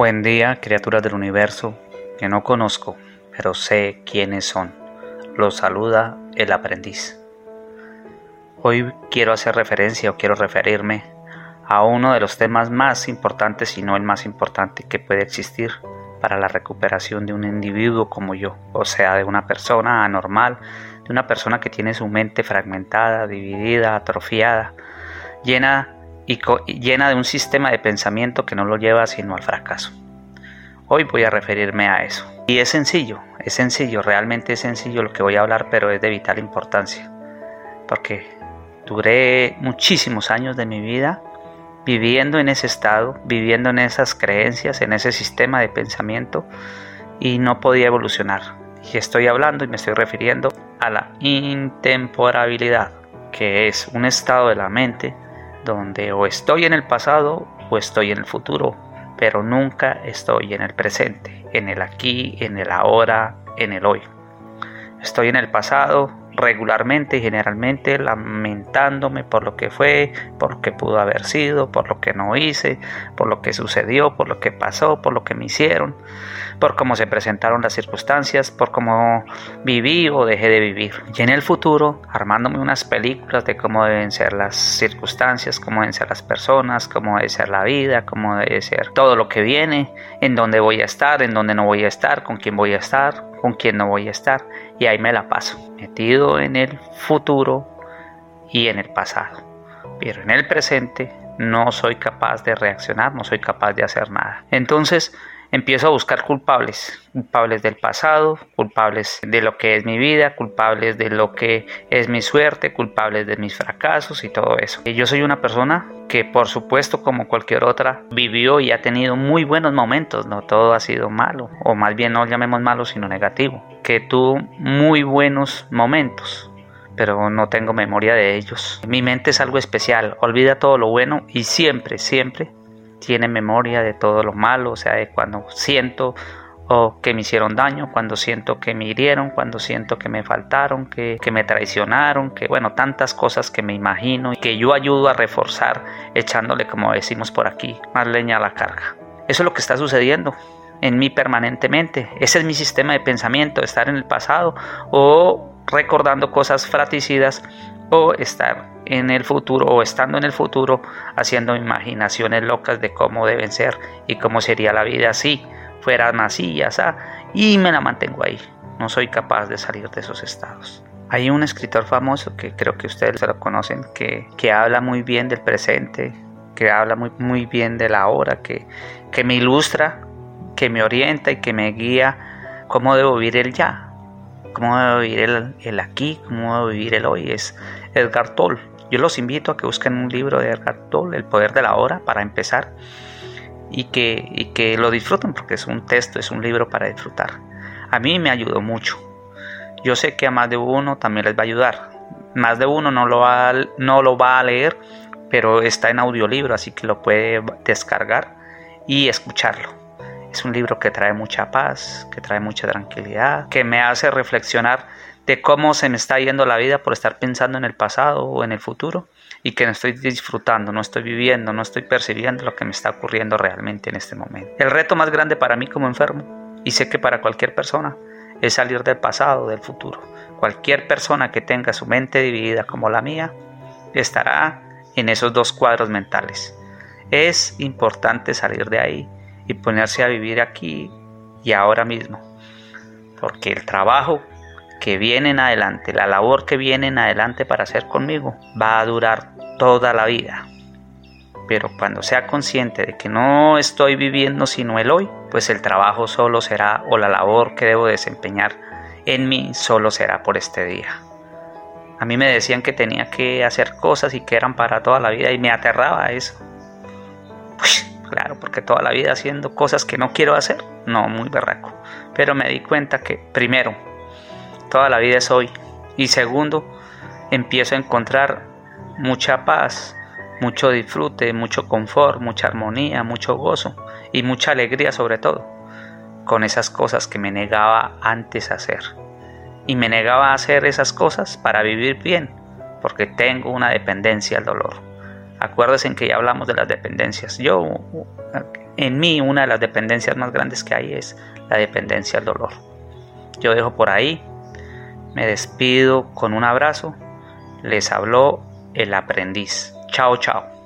Buen día, criaturas del universo que no conozco, pero sé quiénes son. Los saluda el aprendiz. Hoy quiero hacer referencia o quiero referirme a uno de los temas más importantes, si no el más importante que puede existir para la recuperación de un individuo como yo, o sea, de una persona anormal, de una persona que tiene su mente fragmentada, dividida, atrofiada, llena y llena de un sistema de pensamiento que no lo lleva sino al fracaso. Hoy voy a referirme a eso. Y es sencillo, es sencillo, realmente es sencillo lo que voy a hablar, pero es de vital importancia. Porque duré muchísimos años de mi vida viviendo en ese estado, viviendo en esas creencias, en ese sistema de pensamiento y no podía evolucionar. Y estoy hablando y me estoy refiriendo a la intemporabilidad, que es un estado de la mente donde o estoy en el pasado o estoy en el futuro, pero nunca estoy en el presente, en el aquí, en el ahora, en el hoy. Estoy en el pasado regularmente y generalmente lamentándome por lo que fue, por lo que pudo haber sido, por lo que no hice, por lo que sucedió, por lo que pasó, por lo que me hicieron, por cómo se presentaron las circunstancias, por cómo viví o dejé de vivir. Y en el futuro, armándome unas películas de cómo deben ser las circunstancias, cómo deben ser las personas, cómo debe ser la vida, cómo debe ser todo lo que viene, en dónde voy a estar, en dónde no voy a estar, con quién voy a estar, con quién no voy a estar. Y ahí me la paso, metido en el futuro y en el pasado. Pero en el presente no soy capaz de reaccionar, no soy capaz de hacer nada. Entonces, empiezo a buscar culpables, culpables del pasado, culpables de lo que es mi vida, culpables de lo que es mi suerte, culpables de mis fracasos y todo eso. Y yo soy una persona que por supuesto como cualquier otra vivió y ha tenido muy buenos momentos, no todo ha sido malo, o más bien no llamemos malo sino negativo, que tuvo muy buenos momentos pero no tengo memoria de ellos. Mi mente es algo especial, olvida todo lo bueno y siempre, siempre tiene memoria de todo lo malo, o sea, de cuando siento o que me hicieron daño, cuando siento que me hirieron, cuando siento que me faltaron, que, que, me traicionaron, que bueno, tantas cosas que me imagino y que yo ayudo a reforzar echándole, como decimos por aquí, más leña a la carga. Eso es lo que está sucediendo en mí permanentemente. Ese es mi sistema de pensamiento, estar en el pasado o recordando cosas fraticidas o estar en el futuro o estando en el futuro haciendo imaginaciones locas de cómo deben ser y cómo sería la vida si fueran así y así y me la mantengo ahí. No soy capaz de salir de esos estados. Hay un escritor famoso que creo que ustedes lo conocen que, que habla muy bien del presente, que habla muy, muy bien de la hora, que, que me ilustra, que me orienta y que me guía cómo debo vivir el ya, cómo debo vivir el, el aquí, cómo debo vivir el hoy. Es Edgar Toll. Yo los invito a que busquen un libro de Edgar Toll, El poder de la hora, para empezar, y que, y que lo disfruten, porque es un texto, es un libro para disfrutar. A mí me ayudó mucho. Yo sé que a más de uno también les va a ayudar. Más de uno no lo va, no lo va a leer, pero está en audiolibro, así que lo puede descargar y escucharlo. Es un libro que trae mucha paz, que trae mucha tranquilidad, que me hace reflexionar de cómo se me está yendo la vida por estar pensando en el pasado o en el futuro y que no estoy disfrutando, no estoy viviendo, no estoy percibiendo lo que me está ocurriendo realmente en este momento. El reto más grande para mí como enfermo, y sé que para cualquier persona, es salir del pasado, del futuro. Cualquier persona que tenga su mente dividida como la mía, estará en esos dos cuadros mentales. Es importante salir de ahí y ponerse a vivir aquí y ahora mismo, porque el trabajo que vienen adelante, la labor que vienen adelante para hacer conmigo, va a durar toda la vida. Pero cuando sea consciente de que no estoy viviendo sino el hoy, pues el trabajo solo será o la labor que debo desempeñar en mí solo será por este día. A mí me decían que tenía que hacer cosas y que eran para toda la vida y me aterraba eso. Pues, claro, porque toda la vida haciendo cosas que no quiero hacer, no, muy berraco. Pero me di cuenta que primero toda la vida es hoy. Y segundo, empiezo a encontrar mucha paz, mucho disfrute, mucho confort, mucha armonía, mucho gozo y mucha alegría sobre todo con esas cosas que me negaba antes a hacer. Y me negaba a hacer esas cosas para vivir bien, porque tengo una dependencia al dolor. Acuérdense que ya hablamos de las dependencias. Yo en mí una de las dependencias más grandes que hay es la dependencia al dolor. Yo dejo por ahí, me despido con un abrazo, les habló el aprendiz. Chao, chao.